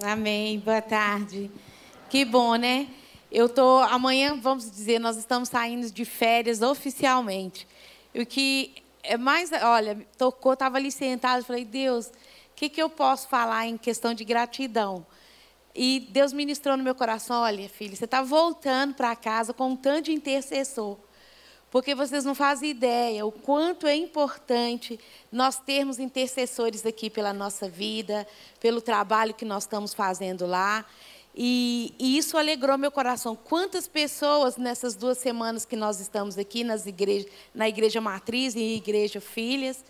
Amém. Boa tarde. Que bom, né? Eu tô amanhã, vamos dizer, nós estamos saindo de férias oficialmente. O que é mais, olha, tocou, estava ali sentado, falei: "Deus, o que que eu posso falar em questão de gratidão?" E Deus ministrou no meu coração: "Olha, filho, você está voltando para casa com um tanto de intercessor. Porque vocês não fazem ideia o quanto é importante nós termos intercessores aqui pela nossa vida, pelo trabalho que nós estamos fazendo lá. E, e, isso alegrou meu coração. Quantas pessoas nessas duas semanas que nós estamos aqui nas igrejas, na igreja matriz e igreja filhas,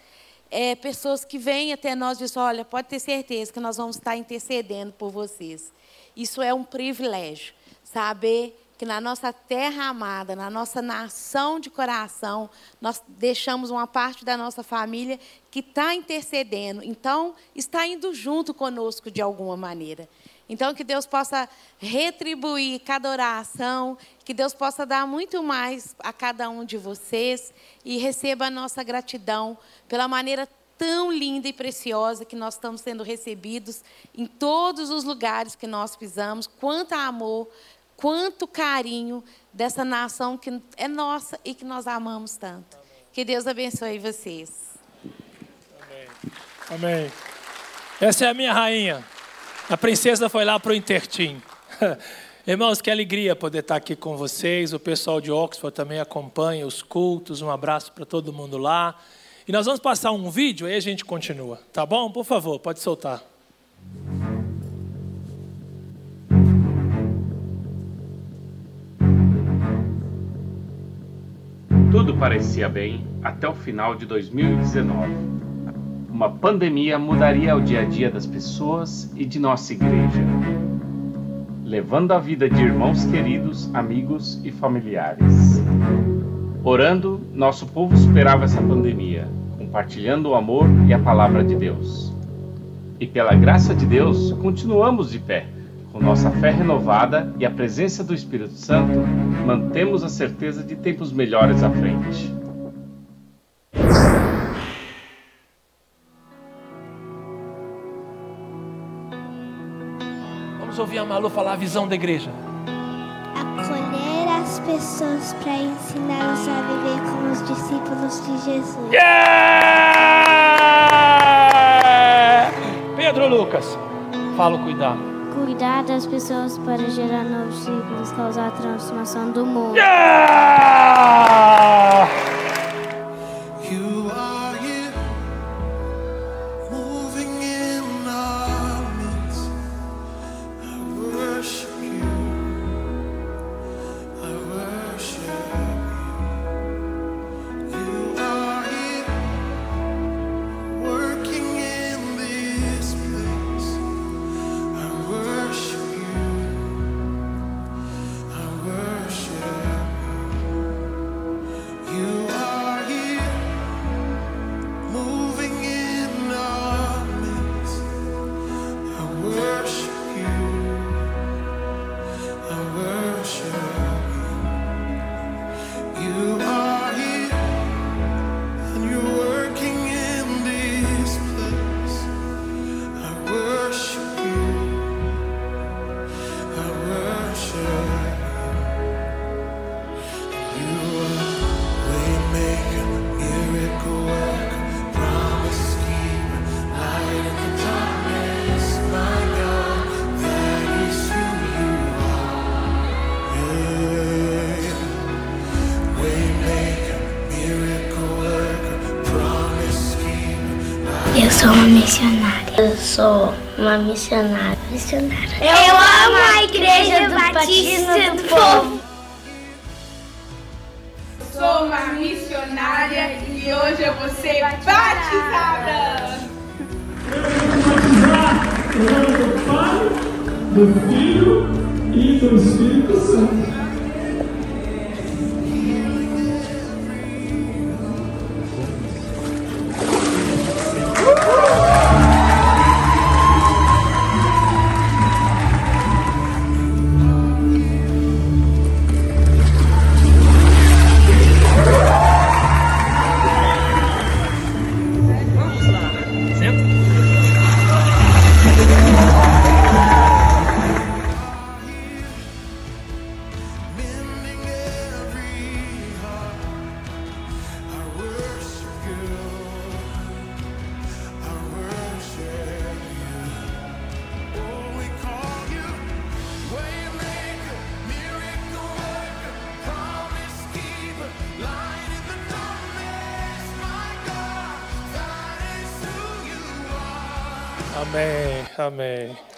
é, pessoas que vêm até nós e dizem: olha, pode ter certeza que nós vamos estar intercedendo por vocês. Isso é um privilégio, saber que na nossa terra amada, na nossa nação de coração, nós deixamos uma parte da nossa família que está intercedendo. Então, está indo junto conosco de alguma maneira. Então, que Deus possa retribuir cada oração, que Deus possa dar muito mais a cada um de vocês e receba a nossa gratidão pela maneira tão linda e preciosa que nós estamos sendo recebidos em todos os lugares que nós pisamos. Quanto amor, quanto carinho dessa nação que é nossa e que nós amamos tanto. Amém. Que Deus abençoe vocês. Amém. Amém. Essa é a minha rainha. A princesa foi lá para o Intertim. Irmãos, que alegria poder estar aqui com vocês. O pessoal de Oxford também acompanha os cultos. Um abraço para todo mundo lá. E nós vamos passar um vídeo, aí a gente continua. Tá bom? Por favor, pode soltar. Parecia bem até o final de 2019. Uma pandemia mudaria o dia a dia das pessoas e de nossa igreja, levando a vida de irmãos queridos, amigos e familiares. Orando, nosso povo superava essa pandemia, compartilhando o amor e a palavra de Deus. E pela graça de Deus, continuamos de pé com nossa fé renovada e a presença do Espírito Santo, mantemos a certeza de tempos melhores à frente. Vamos ouvir a Malu falar a visão da igreja. Acolher as pessoas para ensiná-los a viver como os discípulos de Jesus. Yeah! Pedro Lucas, fala o cuidado cuidar das pessoas para gerar novos ciclos, causar a transformação do mundo. Yeah! Sou uma missionária. Missionária. Eu, Eu amo a Igreja do Batista do Povo. Sou uma missionária e hoje eu vou ser batizada. do Pai, do Filho e do Espírito Santo.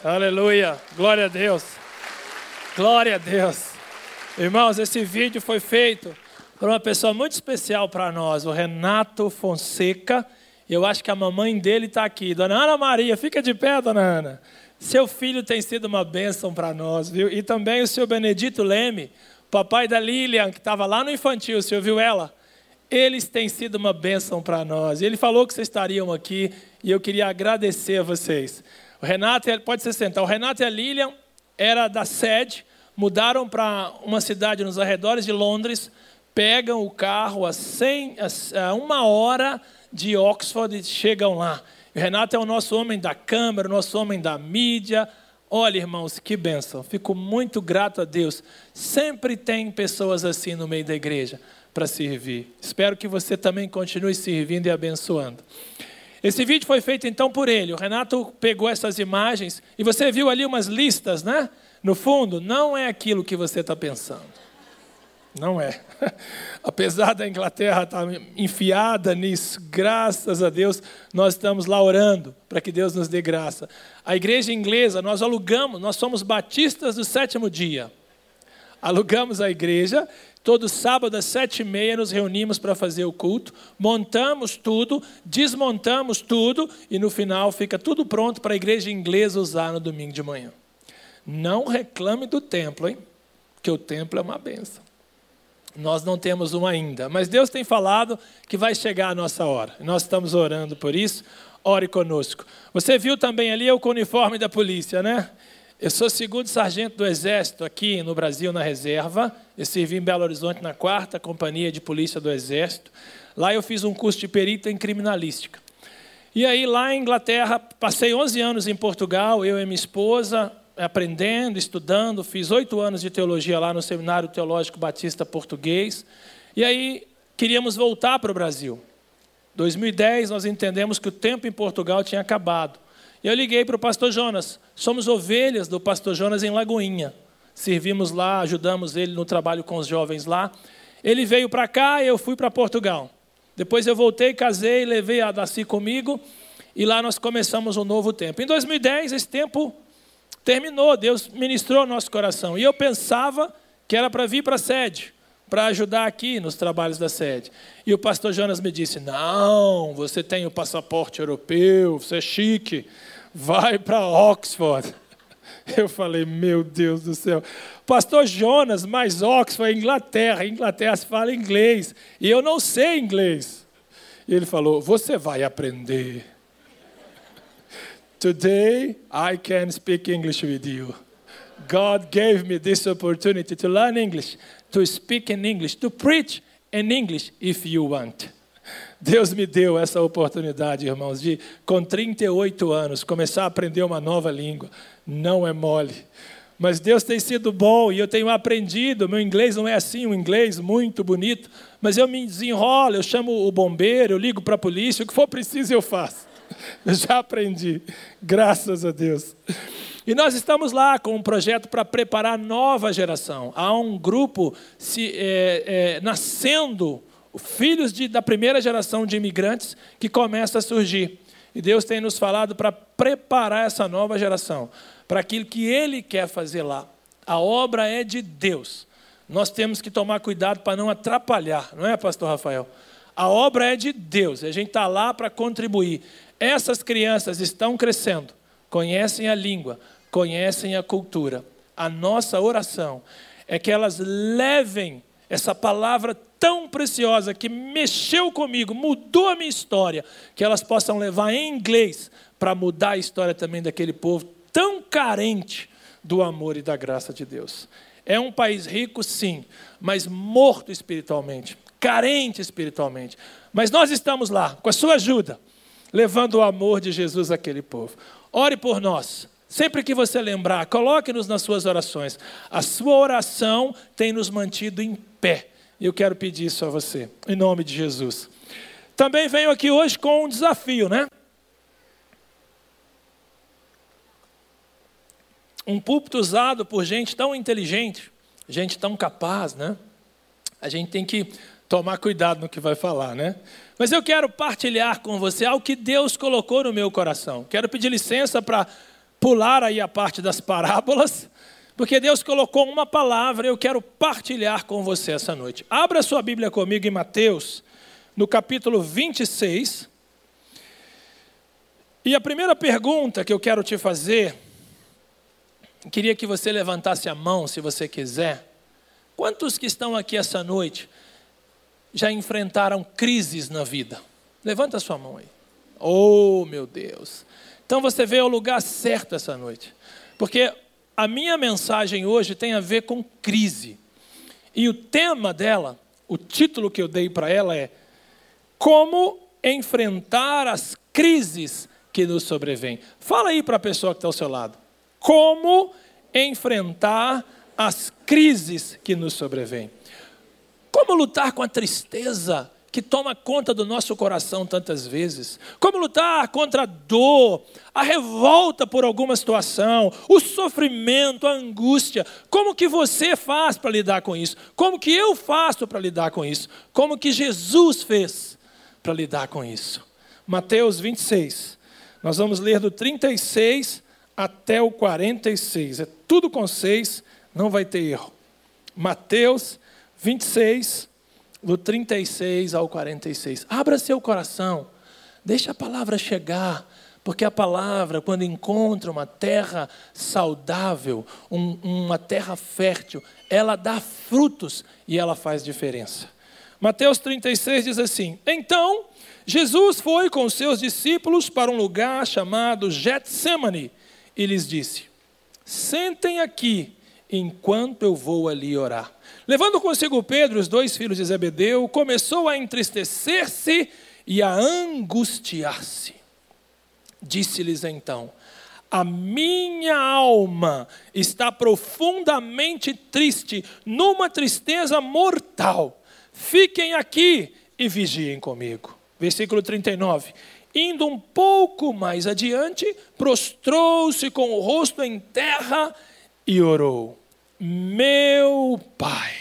Aleluia. Glória a Deus. Glória a Deus. Irmãos, esse vídeo foi feito por uma pessoa muito especial para nós, o Renato Fonseca. Eu acho que a mamãe dele está aqui. Dona Ana Maria, fica de pé, dona Ana. Seu filho tem sido uma bênção para nós, viu? E também o seu Benedito Leme, papai da Lilian, que estava lá no infantil, você ouviu ela? Eles têm sido uma bênção para nós. Ele falou que vocês estariam aqui e eu queria agradecer a vocês. O Renato, pode se sentar. O Renato e a Lilian era da sede, mudaram para uma cidade nos arredores de Londres, pegam o carro a, 100, a uma hora de Oxford e chegam lá. O Renato é o nosso homem da câmera, o nosso homem da mídia. Olha, irmãos, que bênção. Fico muito grato a Deus. Sempre tem pessoas assim no meio da igreja para servir. Espero que você também continue servindo e abençoando. Esse vídeo foi feito então por ele. O Renato pegou essas imagens e você viu ali umas listas, né? No fundo, não é aquilo que você está pensando. Não é. Apesar da Inglaterra estar tá enfiada nisso, graças a Deus, nós estamos lá orando para que Deus nos dê graça. A igreja inglesa, nós alugamos, nós somos batistas do sétimo dia. Alugamos a igreja Todo sábado às sete e meia nos reunimos para fazer o culto, montamos tudo, desmontamos tudo e no final fica tudo pronto para a igreja inglesa usar no domingo de manhã. Não reclame do templo, hein? Porque o templo é uma benção. Nós não temos um ainda, mas Deus tem falado que vai chegar a nossa hora. Nós estamos orando por isso. Ore conosco. Você viu também ali o uniforme da polícia, né? Eu sou segundo sargento do Exército aqui no Brasil, na reserva. Eu servi em Belo Horizonte na quarta companhia de polícia do Exército. Lá eu fiz um curso de perita em criminalística. E aí, lá em Inglaterra, passei 11 anos em Portugal, eu e minha esposa, aprendendo, estudando. Fiz oito anos de teologia lá no Seminário Teológico Batista Português. E aí, queríamos voltar para o Brasil. 2010, nós entendemos que o tempo em Portugal tinha acabado. E eu liguei para o pastor Jonas. Somos ovelhas do pastor Jonas em Lagoinha. Servimos lá, ajudamos ele no trabalho com os jovens lá. Ele veio para cá e eu fui para Portugal. Depois eu voltei, casei, levei a Daci comigo e lá nós começamos um novo tempo. Em 2010, esse tempo terminou, Deus ministrou nosso coração. E eu pensava que era para vir para a sede, para ajudar aqui nos trabalhos da sede. E o pastor Jonas me disse: Não, você tem o passaporte europeu, você é chique vai para Oxford. Eu falei, meu Deus do céu. Pastor Jonas, mas Oxford Inglaterra. Inglaterra se fala inglês. E eu não sei inglês. E ele falou, você vai aprender. Today I can speak English with you. God gave me this opportunity to learn English, to speak in English, to preach in English if you want. Deus me deu essa oportunidade, irmãos, de com 38 anos começar a aprender uma nova língua. Não é mole. Mas Deus tem sido bom e eu tenho aprendido. Meu inglês não é assim, um inglês muito bonito, mas eu me desenrolo, eu chamo o bombeiro, eu ligo para a polícia, o que for preciso eu faço. Eu já aprendi, graças a Deus. E nós estamos lá com um projeto para preparar a nova geração. Há um grupo se, é, é, nascendo filhos de, da primeira geração de imigrantes que começa a surgir. E Deus tem nos falado para preparar essa nova geração para aquilo que Ele quer fazer lá. A obra é de Deus. Nós temos que tomar cuidado para não atrapalhar, não é, Pastor Rafael? A obra é de Deus, a gente está lá para contribuir. Essas crianças estão crescendo, conhecem a língua, conhecem a cultura. A nossa oração é que elas levem essa palavra tão preciosa que mexeu comigo, mudou a minha história, que elas possam levar em inglês para mudar a história também daquele povo tão carente do amor e da graça de Deus. É um país rico, sim, mas morto espiritualmente, carente espiritualmente. Mas nós estamos lá, com a sua ajuda, levando o amor de Jesus àquele povo. Ore por nós. Sempre que você lembrar, coloque-nos nas suas orações. A sua oração tem nos mantido em pé. E eu quero pedir isso a você, em nome de Jesus. Também venho aqui hoje com um desafio, né? Um púlpito usado por gente tão inteligente, gente tão capaz, né? A gente tem que tomar cuidado no que vai falar, né? Mas eu quero partilhar com você algo que Deus colocou no meu coração. Quero pedir licença para pular aí a parte das parábolas, porque Deus colocou uma palavra e eu quero partilhar com você essa noite. Abra sua Bíblia comigo em Mateus, no capítulo 26. E a primeira pergunta que eu quero te fazer, queria que você levantasse a mão, se você quiser. Quantos que estão aqui essa noite já enfrentaram crises na vida? Levanta a sua mão aí. Oh, meu Deus. Então você veio ao lugar certo essa noite. Porque a minha mensagem hoje tem a ver com crise. E o tema dela, o título que eu dei para ela é Como enfrentar as crises que nos sobrevêm. Fala aí para a pessoa que está ao seu lado. Como enfrentar as crises que nos sobrevêm. Como lutar com a tristeza que toma conta do nosso coração tantas vezes? Como lutar contra a dor, a revolta por alguma situação, o sofrimento, a angústia? Como que você faz para lidar com isso? Como que eu faço para lidar com isso? Como que Jesus fez para lidar com isso? Mateus 26. Nós vamos ler do 36 até o 46. É tudo com seis, não vai ter erro. Mateus 26, do 36 ao 46. Abra seu coração, deixe a palavra chegar, porque a palavra, quando encontra uma terra saudável, um, uma terra fértil, ela dá frutos e ela faz diferença. Mateus 36 diz assim: Então Jesus foi com seus discípulos para um lugar chamado Getsemane e lhes disse: Sentem aqui enquanto eu vou ali orar. Levando consigo Pedro, os dois filhos de Zebedeu, começou a entristecer-se e a angustiar-se. Disse-lhes então: A minha alma está profundamente triste, numa tristeza mortal. Fiquem aqui e vigiem comigo. Versículo 39. Indo um pouco mais adiante, prostrou-se com o rosto em terra e orou: Meu Pai,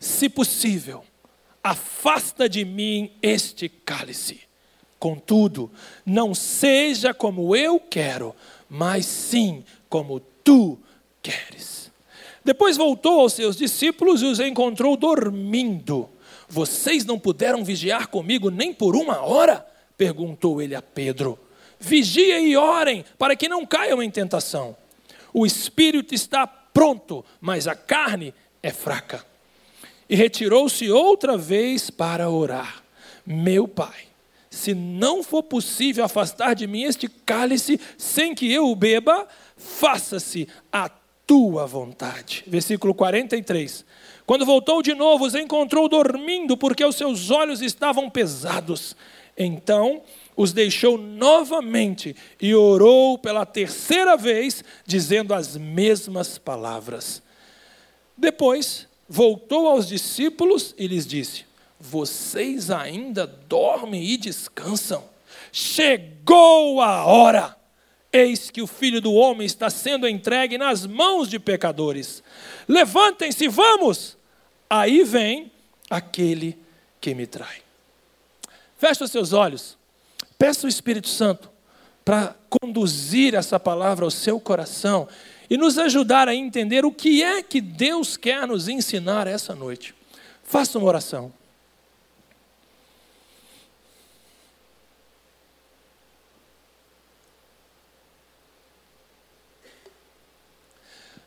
se possível, afasta de mim este cálice. Contudo, não seja como eu quero, mas sim como tu queres. Depois voltou aos seus discípulos e os encontrou dormindo. Vocês não puderam vigiar comigo nem por uma hora? perguntou ele a Pedro. Vigiem e orem, para que não caiam em tentação. O espírito está pronto, mas a carne é fraca. E retirou-se outra vez para orar. Meu pai, se não for possível afastar de mim este cálice sem que eu o beba, faça-se a tua vontade. Versículo 43. Quando voltou de novo, os encontrou dormindo, porque os seus olhos estavam pesados. Então os deixou novamente e orou pela terceira vez, dizendo as mesmas palavras. Depois voltou aos discípulos e lhes disse: Vocês ainda dormem e descansam? Chegou a hora! Eis que o filho do homem está sendo entregue nas mãos de pecadores. Levantem-se, vamos! Aí vem aquele que me trai. Feche os seus olhos. Peça o Espírito Santo para conduzir essa palavra ao seu coração e nos ajudar a entender o que é que Deus quer nos ensinar essa noite. Faça uma oração.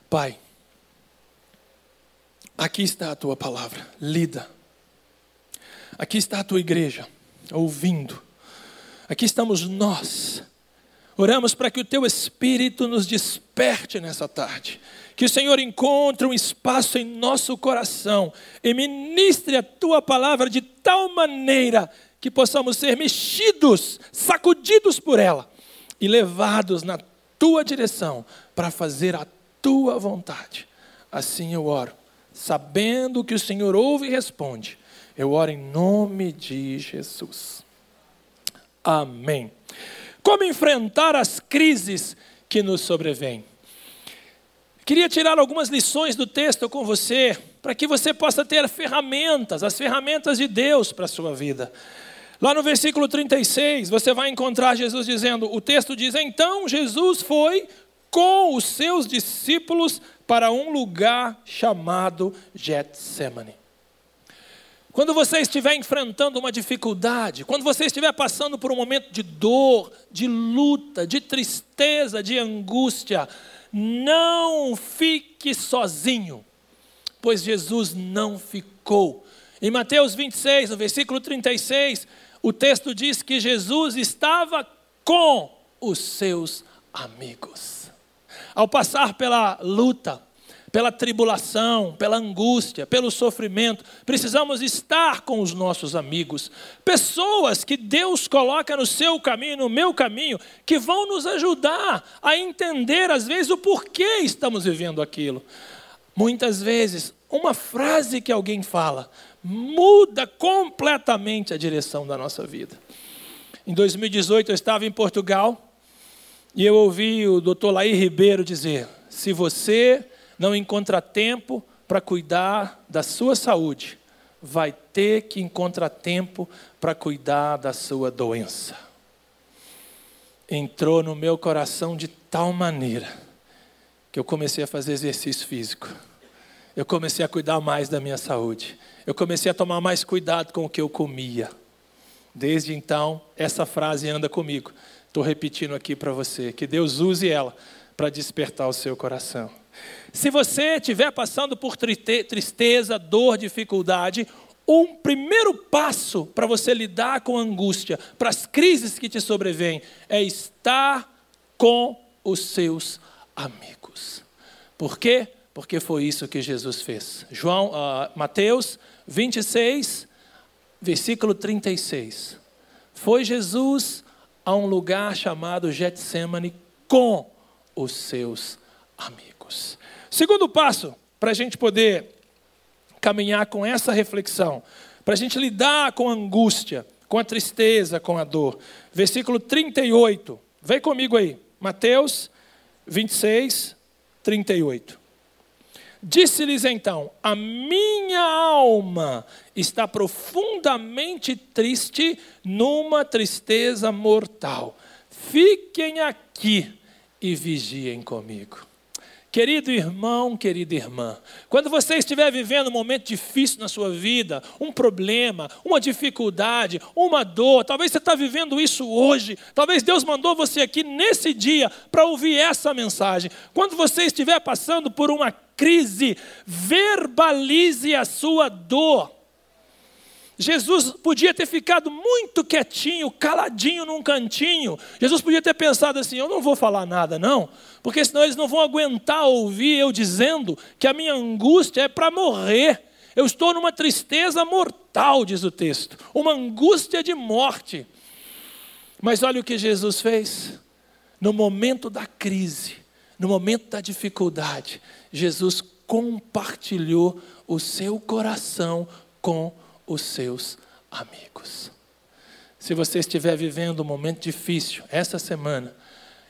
Pai, aqui está a tua palavra, lida. Aqui está a tua igreja, ouvindo Aqui estamos nós. Oramos para que o teu Espírito nos desperte nessa tarde. Que o Senhor encontre um espaço em nosso coração e ministre a tua palavra de tal maneira que possamos ser mexidos, sacudidos por ela e levados na tua direção para fazer a tua vontade. Assim eu oro, sabendo que o Senhor ouve e responde. Eu oro em nome de Jesus. Amém. Como enfrentar as crises que nos sobrevêm? Queria tirar algumas lições do texto com você, para que você possa ter ferramentas, as ferramentas de Deus para a sua vida. Lá no versículo 36, você vai encontrar Jesus dizendo: o texto diz, então Jesus foi com os seus discípulos para um lugar chamado Getsemane. Quando você estiver enfrentando uma dificuldade, quando você estiver passando por um momento de dor, de luta, de tristeza, de angústia, não fique sozinho, pois Jesus não ficou. Em Mateus 26, no versículo 36, o texto diz que Jesus estava com os seus amigos. Ao passar pela luta, pela tribulação, pela angústia, pelo sofrimento, precisamos estar com os nossos amigos, pessoas que Deus coloca no seu caminho, no meu caminho, que vão nos ajudar a entender, às vezes, o porquê estamos vivendo aquilo. Muitas vezes, uma frase que alguém fala muda completamente a direção da nossa vida. Em 2018, eu estava em Portugal e eu ouvi o doutor Laí Ribeiro dizer: se você não encontra tempo para cuidar da sua saúde, vai ter que encontrar tempo para cuidar da sua doença. Entrou no meu coração de tal maneira que eu comecei a fazer exercício físico. Eu comecei a cuidar mais da minha saúde. Eu comecei a tomar mais cuidado com o que eu comia. Desde então, essa frase anda comigo. Estou repetindo aqui para você. Que Deus use ela para despertar o seu coração. Se você estiver passando por tristeza, dor, dificuldade, um primeiro passo para você lidar com a angústia, para as crises que te sobrevêm, é estar com os seus amigos. Por quê? Porque foi isso que Jesus fez. João, uh, Mateus 26, versículo 36. Foi Jesus a um lugar chamado Getsemane com os seus amigos. Segundo passo, para a gente poder caminhar com essa reflexão, para a gente lidar com a angústia, com a tristeza, com a dor. Versículo 38, vem comigo aí, Mateus 26, 38. Disse-lhes então: A minha alma está profundamente triste, numa tristeza mortal. Fiquem aqui e vigiem comigo. Querido irmão, querida irmã, quando você estiver vivendo um momento difícil na sua vida, um problema, uma dificuldade, uma dor, talvez você está vivendo isso hoje, talvez Deus mandou você aqui nesse dia para ouvir essa mensagem. Quando você estiver passando por uma crise, verbalize a sua dor. Jesus podia ter ficado muito quietinho, caladinho num cantinho. Jesus podia ter pensado assim: eu não vou falar nada, não, porque senão eles não vão aguentar ouvir eu dizendo que a minha angústia é para morrer. Eu estou numa tristeza mortal, diz o texto, uma angústia de morte. Mas olha o que Jesus fez. No momento da crise, no momento da dificuldade, Jesus compartilhou o seu coração com os seus amigos. Se você estiver vivendo um momento difícil essa semana,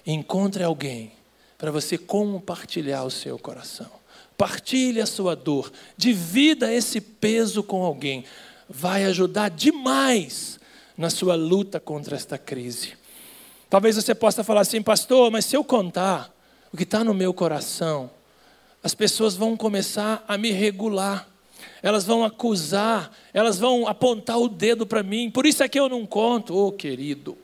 encontre alguém para você compartilhar o seu coração. Partilhe a sua dor, divida esse peso com alguém. Vai ajudar demais na sua luta contra esta crise. Talvez você possa falar assim, pastor, mas se eu contar o que está no meu coração, as pessoas vão começar a me regular elas vão acusar, elas vão apontar o dedo para mim, por isso é que eu não conto. Oh, querido,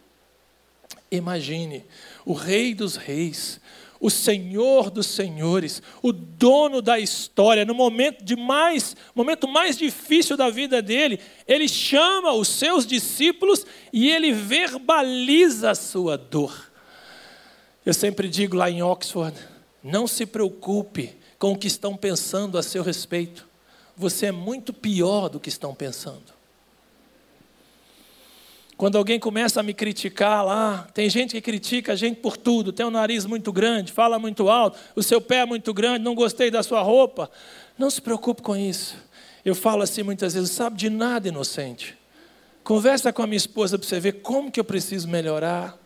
imagine, o Rei dos Reis, o Senhor dos Senhores, o dono da história, no momento de mais, momento mais difícil da vida dele, ele chama os seus discípulos e ele verbaliza a sua dor. Eu sempre digo lá em Oxford, não se preocupe com o que estão pensando a seu respeito você é muito pior do que estão pensando. Quando alguém começa a me criticar lá, tem gente que critica a gente por tudo, tem um nariz muito grande, fala muito alto, o seu pé é muito grande, não gostei da sua roupa. Não se preocupe com isso. Eu falo assim muitas vezes, sabe de nada, inocente. Conversa com a minha esposa para você ver como que eu preciso melhorar,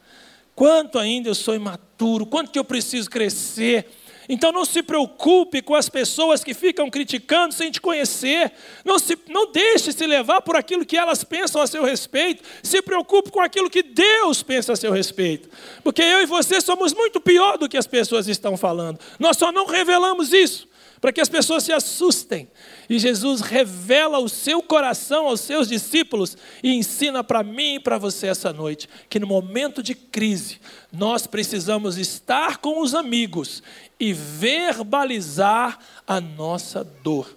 quanto ainda eu sou imaturo, quanto que eu preciso crescer Então não se preocupe com as pessoas que ficam criticando sem te conhecer. Não, se, não deixe se levar por aquilo que elas pensam a seu respeito. Se preocupe com aquilo que Deus pensa a seu respeito. Porque eu e você somos muito pior do que as pessoas estão falando. Nós só não revelamos isso para que as pessoas se assustem. E Jesus revela o seu coração aos seus discípulos e ensina para mim e para você essa noite que no momento de crise nós precisamos estar com os amigos e verbalizar a nossa dor.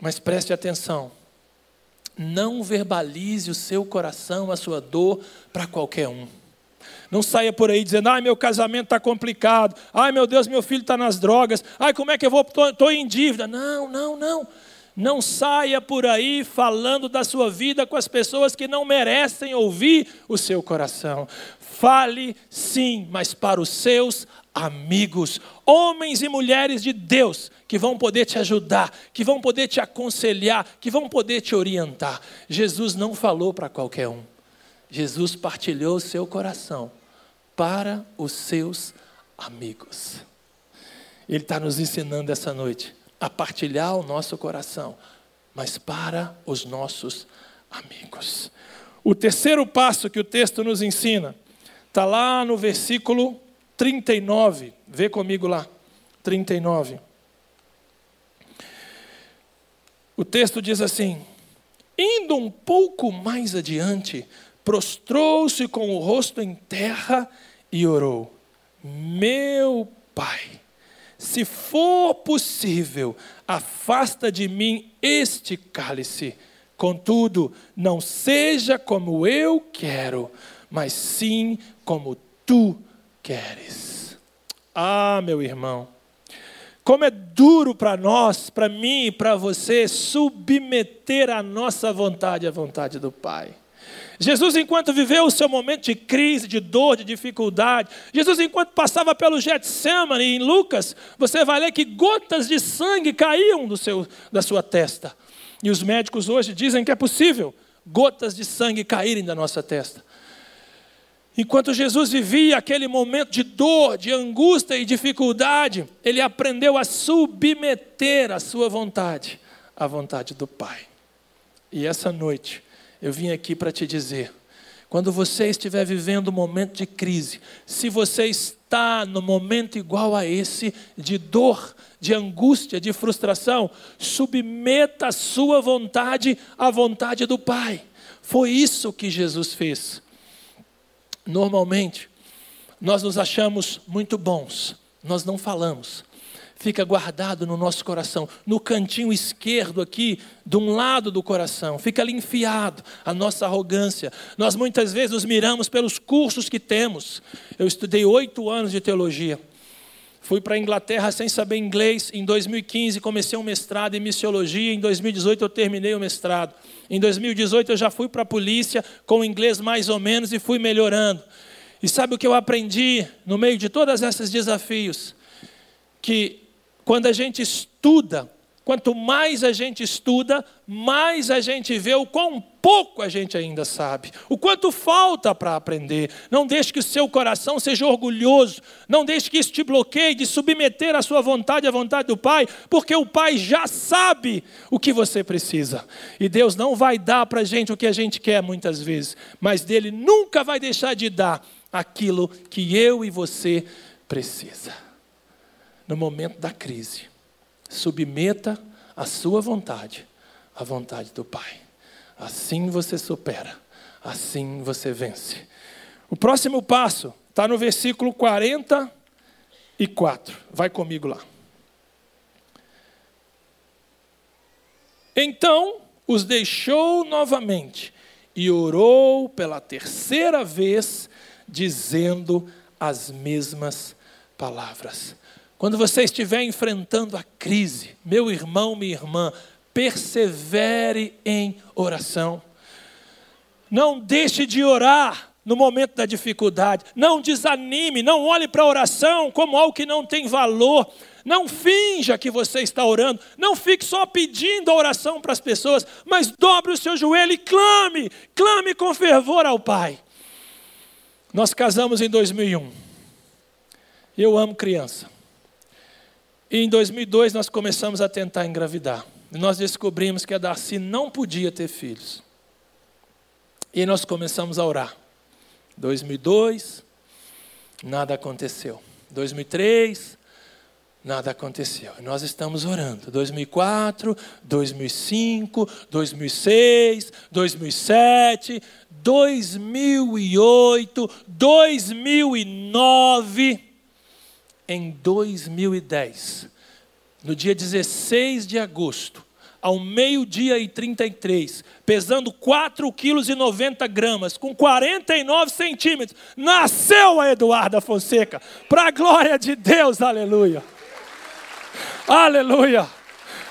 Mas preste atenção, não verbalize o seu coração, a sua dor para qualquer um. Não saia por aí dizendo, ai, meu casamento está complicado, ai, meu Deus, meu filho está nas drogas, ai, como é que eu vou, estou em dívida. Não, não, não. Não saia por aí falando da sua vida com as pessoas que não merecem ouvir o seu coração. Fale sim, mas para os seus amigos, homens e mulheres de Deus, que vão poder te ajudar, que vão poder te aconselhar, que vão poder te orientar. Jesus não falou para qualquer um. Jesus partilhou o seu coração para os seus amigos. Ele está nos ensinando essa noite a partilhar o nosso coração, mas para os nossos amigos. O terceiro passo que o texto nos ensina está lá no versículo 39. Vê comigo lá, 39. O texto diz assim: Indo um pouco mais adiante, prostrou-se com o rosto em terra e orou: Meu Pai, se for possível, afasta de mim este cálice. Contudo, não seja como eu quero, mas sim como tu queres. Ah, meu irmão, como é duro para nós, para mim e para você, submeter a nossa vontade à vontade do Pai. Jesus, enquanto viveu o seu momento de crise, de dor, de dificuldade, Jesus, enquanto passava pelo Getsemane, em Lucas, você vai ler que gotas de sangue caíam do seu, da sua testa. E os médicos hoje dizem que é possível gotas de sangue caírem da nossa testa. Enquanto Jesus vivia aquele momento de dor, de angústia e dificuldade, ele aprendeu a submeter a sua vontade à vontade do Pai. E essa noite, eu vim aqui para te dizer: quando você estiver vivendo um momento de crise, se você está no momento igual a esse, de dor, de angústia, de frustração, submeta a sua vontade à vontade do Pai. Foi isso que Jesus fez. Normalmente, nós nos achamos muito bons, nós não falamos fica guardado no nosso coração, no cantinho esquerdo aqui, de um lado do coração, fica ali enfiado a nossa arrogância. Nós muitas vezes nos miramos pelos cursos que temos. Eu estudei oito anos de teologia. Fui para a Inglaterra sem saber inglês. Em 2015 comecei um mestrado em missiologia. Em 2018 eu terminei o mestrado. Em 2018 eu já fui para a polícia com o inglês mais ou menos e fui melhorando. E sabe o que eu aprendi no meio de todos esses desafios? Que quando a gente estuda, quanto mais a gente estuda, mais a gente vê o quão pouco a gente ainda sabe, o quanto falta para aprender. Não deixe que o seu coração seja orgulhoso, não deixe que isso te bloqueie de submeter a sua vontade à vontade do Pai, porque o Pai já sabe o que você precisa. E Deus não vai dar para a gente o que a gente quer muitas vezes, mas dele nunca vai deixar de dar aquilo que eu e você precisa no momento da crise. Submeta a sua vontade à vontade do Pai. Assim você supera, assim você vence. O próximo passo está no versículo 44. Vai comigo lá. Então os deixou novamente e orou pela terceira vez, dizendo as mesmas palavras. Quando você estiver enfrentando a crise, meu irmão, minha irmã, persevere em oração. Não deixe de orar no momento da dificuldade. Não desanime, não olhe para a oração como algo que não tem valor. Não finja que você está orando. Não fique só pedindo a oração para as pessoas, mas dobre o seu joelho e clame, clame com fervor ao Pai. Nós casamos em 2001. Eu amo criança. E em 2002 nós começamos a tentar engravidar. E nós descobrimos que a Darcy não podia ter filhos. E nós começamos a orar. 2002, nada aconteceu. 2003, nada aconteceu. Nós estamos orando. 2004, 2005, 2006, 2007, 2008, 2009, em 2010, no dia 16 de agosto, ao meio-dia e 33, pesando 4 quilos e 90 gramas, com 49 centímetros, nasceu a Eduarda Fonseca, para a glória de Deus, aleluia. Aleluia.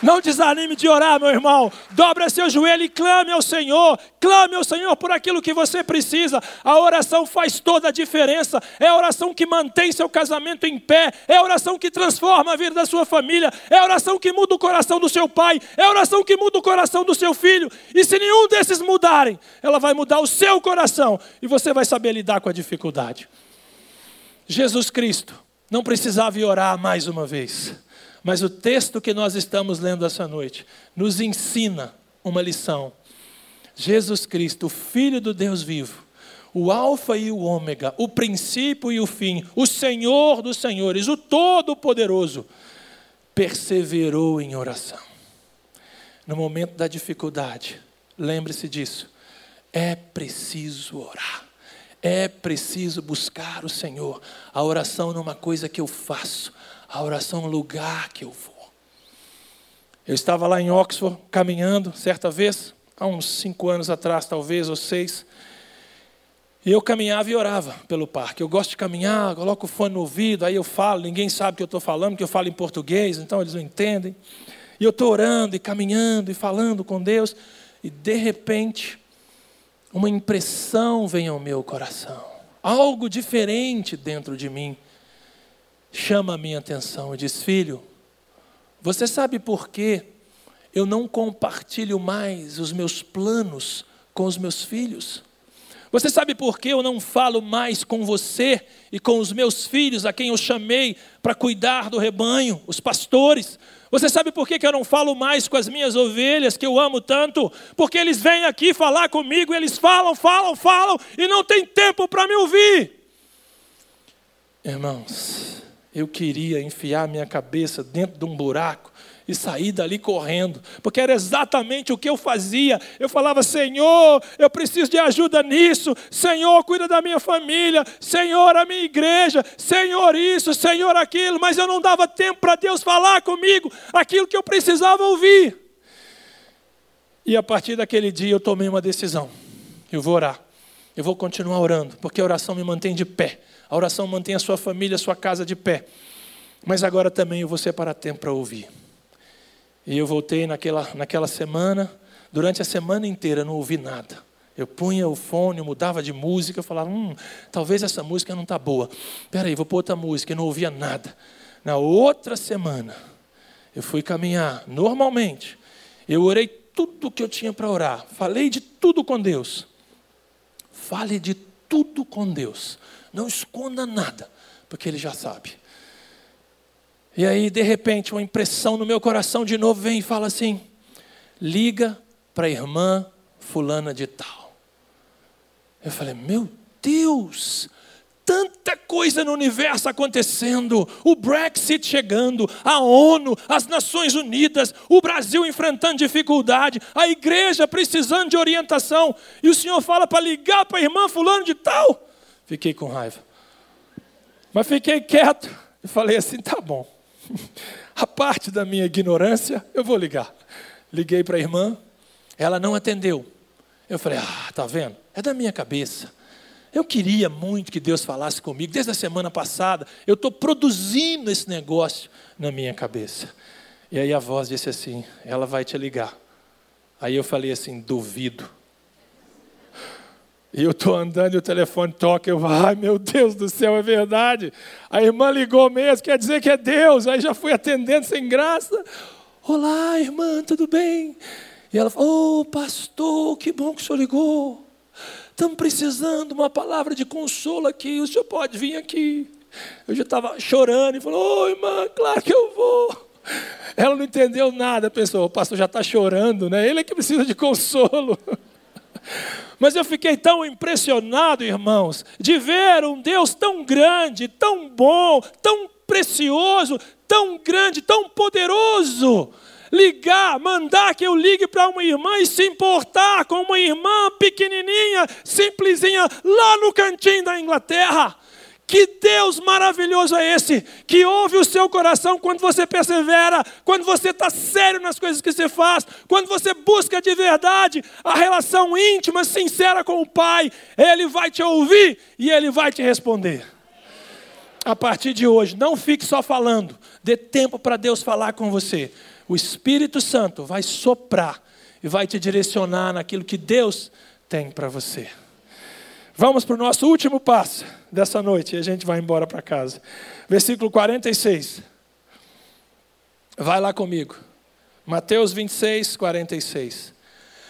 Não desanime de orar, meu irmão. Dobra seu joelho e clame ao Senhor. Clame ao Senhor por aquilo que você precisa. A oração faz toda a diferença. É a oração que mantém seu casamento em pé. É a oração que transforma a vida da sua família. É a oração que muda o coração do seu pai. É a oração que muda o coração do seu filho. E se nenhum desses mudarem, ela vai mudar o seu coração. E você vai saber lidar com a dificuldade. Jesus Cristo não precisava orar mais uma vez. Mas o texto que nós estamos lendo essa noite nos ensina uma lição. Jesus Cristo, Filho do Deus vivo, o Alfa e o Ômega, o princípio e o fim, o Senhor dos Senhores, o Todo-Poderoso, perseverou em oração. No momento da dificuldade, lembre-se disso, é preciso orar. É preciso buscar o Senhor. A oração não é uma coisa que eu faço, a oração é um lugar que eu vou. Eu estava lá em Oxford, caminhando, certa vez, há uns cinco anos atrás, talvez, ou seis. E eu caminhava e orava pelo parque. Eu gosto de caminhar, coloco o fone no ouvido, aí eu falo, ninguém sabe o que eu estou falando, porque eu falo em português, então eles não entendem. E eu estou orando e caminhando e falando com Deus, e de repente, uma impressão vem ao meu coração. Algo diferente dentro de mim chama a minha atenção e diz: Filho, você sabe por que eu não compartilho mais os meus planos com os meus filhos? Você sabe por que eu não falo mais com você e com os meus filhos, a quem eu chamei para cuidar do rebanho, os pastores? Você sabe por que eu não falo mais com as minhas ovelhas, que eu amo tanto? Porque eles vêm aqui falar comigo, eles falam, falam, falam e não tem tempo para me ouvir. Irmãos, eu queria enfiar minha cabeça dentro de um buraco e sair dali correndo, porque era exatamente o que eu fazia. Eu falava: Senhor, eu preciso de ajuda nisso. Senhor, cuida da minha família. Senhor, a minha igreja. Senhor, isso, Senhor, aquilo. Mas eu não dava tempo para Deus falar comigo aquilo que eu precisava ouvir. E a partir daquele dia eu tomei uma decisão: eu vou orar. Eu vou continuar orando, porque a oração me mantém de pé. A oração mantém a sua família, a sua casa de pé. Mas agora também eu vou separar tempo para ouvir. E eu voltei naquela, naquela semana, durante a semana inteira não ouvi nada. Eu punha o fone, eu mudava de música, eu falava, hum, talvez essa música não está boa. Espera aí, vou pôr outra música, e não ouvia nada. Na outra semana, eu fui caminhar normalmente. Eu orei tudo o que eu tinha para orar. Falei de tudo com Deus. Fale de tudo com Deus. Não esconda nada, porque Ele já sabe. E aí, de repente, uma impressão no meu coração de novo vem e fala assim: liga para a irmã fulana de tal. Eu falei, meu Deus, tanta coisa no universo acontecendo, o Brexit chegando, a ONU, as Nações Unidas, o Brasil enfrentando dificuldade, a igreja precisando de orientação, e o Senhor fala para ligar para a irmã fulano de tal. Fiquei com raiva. Mas fiquei quieto e falei assim: tá bom. A parte da minha ignorância, eu vou ligar. Liguei para a irmã, ela não atendeu. Eu falei: ah, tá vendo? É da minha cabeça. Eu queria muito que Deus falasse comigo. Desde a semana passada, eu estou produzindo esse negócio na minha cabeça. E aí a voz disse assim: ela vai te ligar. Aí eu falei assim: duvido. E eu estou andando e o telefone toca. Eu, ai meu Deus do céu, é verdade. A irmã ligou mesmo, quer dizer que é Deus. Aí já fui atendendo sem graça. Olá, irmã, tudo bem? E ela falou: Ô oh, pastor, que bom que o senhor ligou. Estamos precisando de uma palavra de consolo aqui. O senhor pode vir aqui. Eu já estava chorando e falou: Ô irmã, claro que eu vou. Ela não entendeu nada, pensou: o pastor já está chorando, né? Ele é que precisa de consolo. Mas eu fiquei tão impressionado, irmãos, de ver um Deus tão grande, tão bom, tão precioso, tão grande, tão poderoso. Ligar, mandar que eu ligue para uma irmã e se importar com uma irmã pequenininha, simplesinha, lá no cantinho da Inglaterra. Que Deus maravilhoso é esse, que ouve o seu coração quando você persevera, quando você está sério nas coisas que você faz, quando você busca de verdade a relação íntima, sincera com o Pai, Ele vai te ouvir e Ele vai te responder. A partir de hoje, não fique só falando, dê tempo para Deus falar com você. O Espírito Santo vai soprar e vai te direcionar naquilo que Deus tem para você. Vamos para o nosso último passo dessa noite e a gente vai embora para casa. Versículo 46. Vai lá comigo. Mateus 26, 46.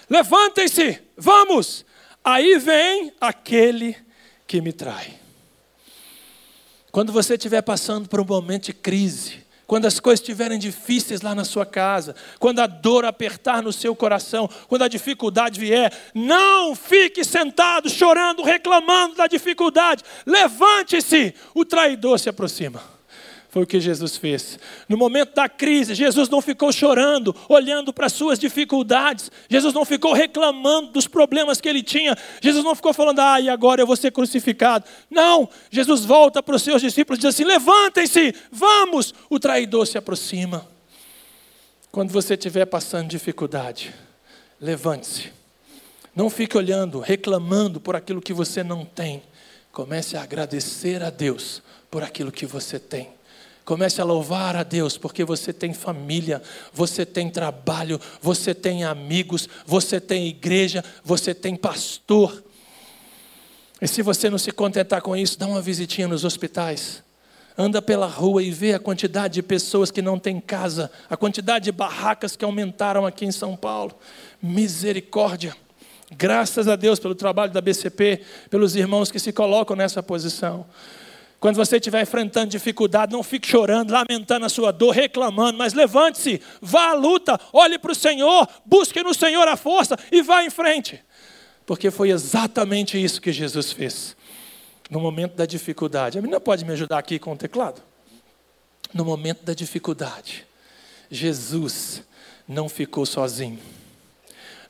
Levantem-se, vamos! Aí vem aquele que me trai. Quando você estiver passando por um momento de crise, quando as coisas estiverem difíceis lá na sua casa, quando a dor apertar no seu coração, quando a dificuldade vier, não fique sentado chorando, reclamando da dificuldade. Levante-se, o traidor se aproxima. Foi o que Jesus fez. No momento da crise, Jesus não ficou chorando, olhando para as suas dificuldades. Jesus não ficou reclamando dos problemas que ele tinha. Jesus não ficou falando, ah, e agora eu vou ser crucificado. Não, Jesus volta para os seus discípulos e diz assim: levantem-se, vamos. O traidor se aproxima. Quando você estiver passando dificuldade, levante-se. Não fique olhando, reclamando por aquilo que você não tem. Comece a agradecer a Deus por aquilo que você tem. Comece a louvar a Deus, porque você tem família, você tem trabalho, você tem amigos, você tem igreja, você tem pastor. E se você não se contentar com isso, dá uma visitinha nos hospitais. Anda pela rua e vê a quantidade de pessoas que não têm casa, a quantidade de barracas que aumentaram aqui em São Paulo. Misericórdia. Graças a Deus pelo trabalho da BCP, pelos irmãos que se colocam nessa posição. Quando você estiver enfrentando dificuldade, não fique chorando, lamentando a sua dor, reclamando, mas levante-se, vá à luta, olhe para o Senhor, busque no Senhor a força e vá em frente. Porque foi exatamente isso que Jesus fez. No momento da dificuldade. A menina pode me ajudar aqui com o teclado? No momento da dificuldade, Jesus não ficou sozinho.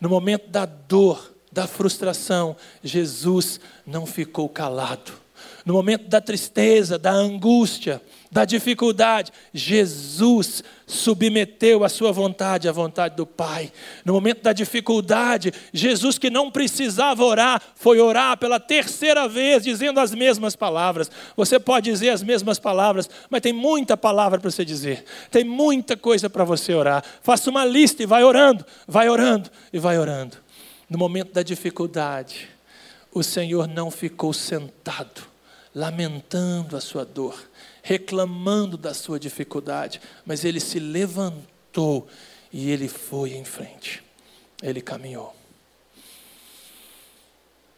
No momento da dor, da frustração, Jesus não ficou calado no momento da tristeza, da angústia, da dificuldade, Jesus submeteu a sua vontade à vontade do Pai. No momento da dificuldade, Jesus, que não precisava orar, foi orar pela terceira vez, dizendo as mesmas palavras. Você pode dizer as mesmas palavras, mas tem muita palavra para você dizer, tem muita coisa para você orar. Faça uma lista e vai orando, vai orando e vai orando. No momento da dificuldade, o Senhor não ficou sentado lamentando a sua dor, reclamando da sua dificuldade, mas ele se levantou e ele foi em frente. Ele caminhou.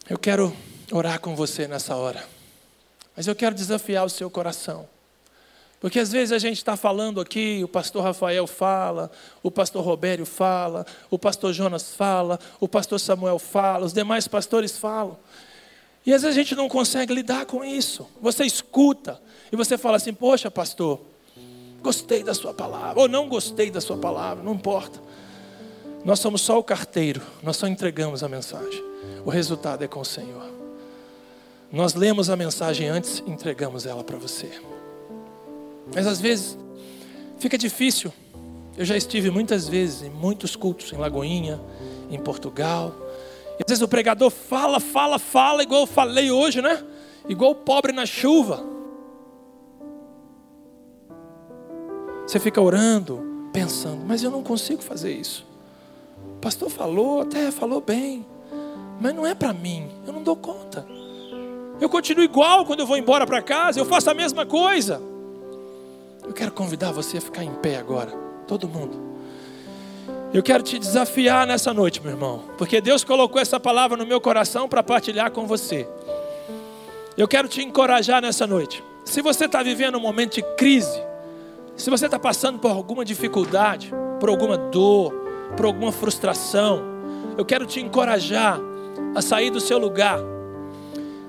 Eu quero orar com você nessa hora, mas eu quero desafiar o seu coração. Porque às vezes a gente está falando aqui, o pastor Rafael fala, o pastor Robério fala, o pastor Jonas fala, o pastor Samuel fala, os demais pastores falam. E às vezes a gente não consegue lidar com isso. Você escuta e você fala assim: Poxa, pastor, gostei da sua palavra, ou não gostei da sua palavra, não importa. Nós somos só o carteiro, nós só entregamos a mensagem. O resultado é com o Senhor. Nós lemos a mensagem antes e entregamos ela para você. Mas às vezes fica difícil. Eu já estive muitas vezes em muitos cultos em Lagoinha, em Portugal e às vezes o pregador fala, fala, fala, igual eu falei hoje, né? Igual o pobre na chuva. Você fica orando, pensando, mas eu não consigo fazer isso. O pastor falou, até falou bem, mas não é para mim, eu não dou conta. Eu continuo igual quando eu vou embora para casa, eu faço a mesma coisa. Eu quero convidar você a ficar em pé agora, todo mundo. Eu quero te desafiar nessa noite, meu irmão, porque Deus colocou essa palavra no meu coração para partilhar com você. Eu quero te encorajar nessa noite. Se você está vivendo um momento de crise, se você está passando por alguma dificuldade, por alguma dor, por alguma frustração, eu quero te encorajar a sair do seu lugar,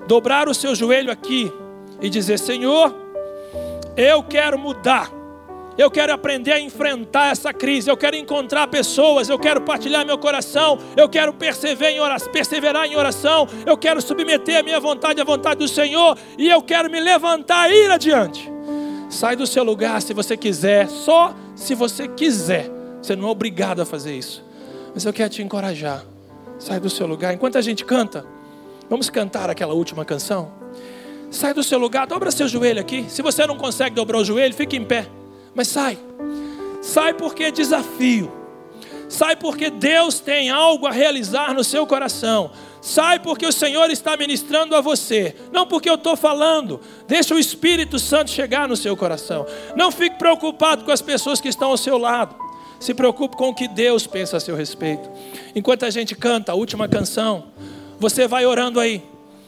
dobrar o seu joelho aqui e dizer: Senhor, eu quero mudar. Eu quero aprender a enfrentar essa crise. Eu quero encontrar pessoas. Eu quero partilhar meu coração. Eu quero perseverar em oração. Perseverar em oração. Eu quero submeter a minha vontade à vontade do Senhor. E eu quero me levantar e ir adiante. Sai do seu lugar se você quiser. Só se você quiser. Você não é obrigado a fazer isso. Mas eu quero te encorajar. Sai do seu lugar. Enquanto a gente canta, vamos cantar aquela última canção. Sai do seu lugar, dobra seu joelho aqui. Se você não consegue dobrar o joelho, fique em pé. Mas sai. Sai porque é desafio. Sai porque Deus tem algo a realizar no seu coração. Sai porque o Senhor está ministrando a você. Não porque eu estou falando. Deixa o Espírito Santo chegar no seu coração. Não fique preocupado com as pessoas que estão ao seu lado. Se preocupe com o que Deus pensa a seu respeito. Enquanto a gente canta a última canção, você vai orando aí.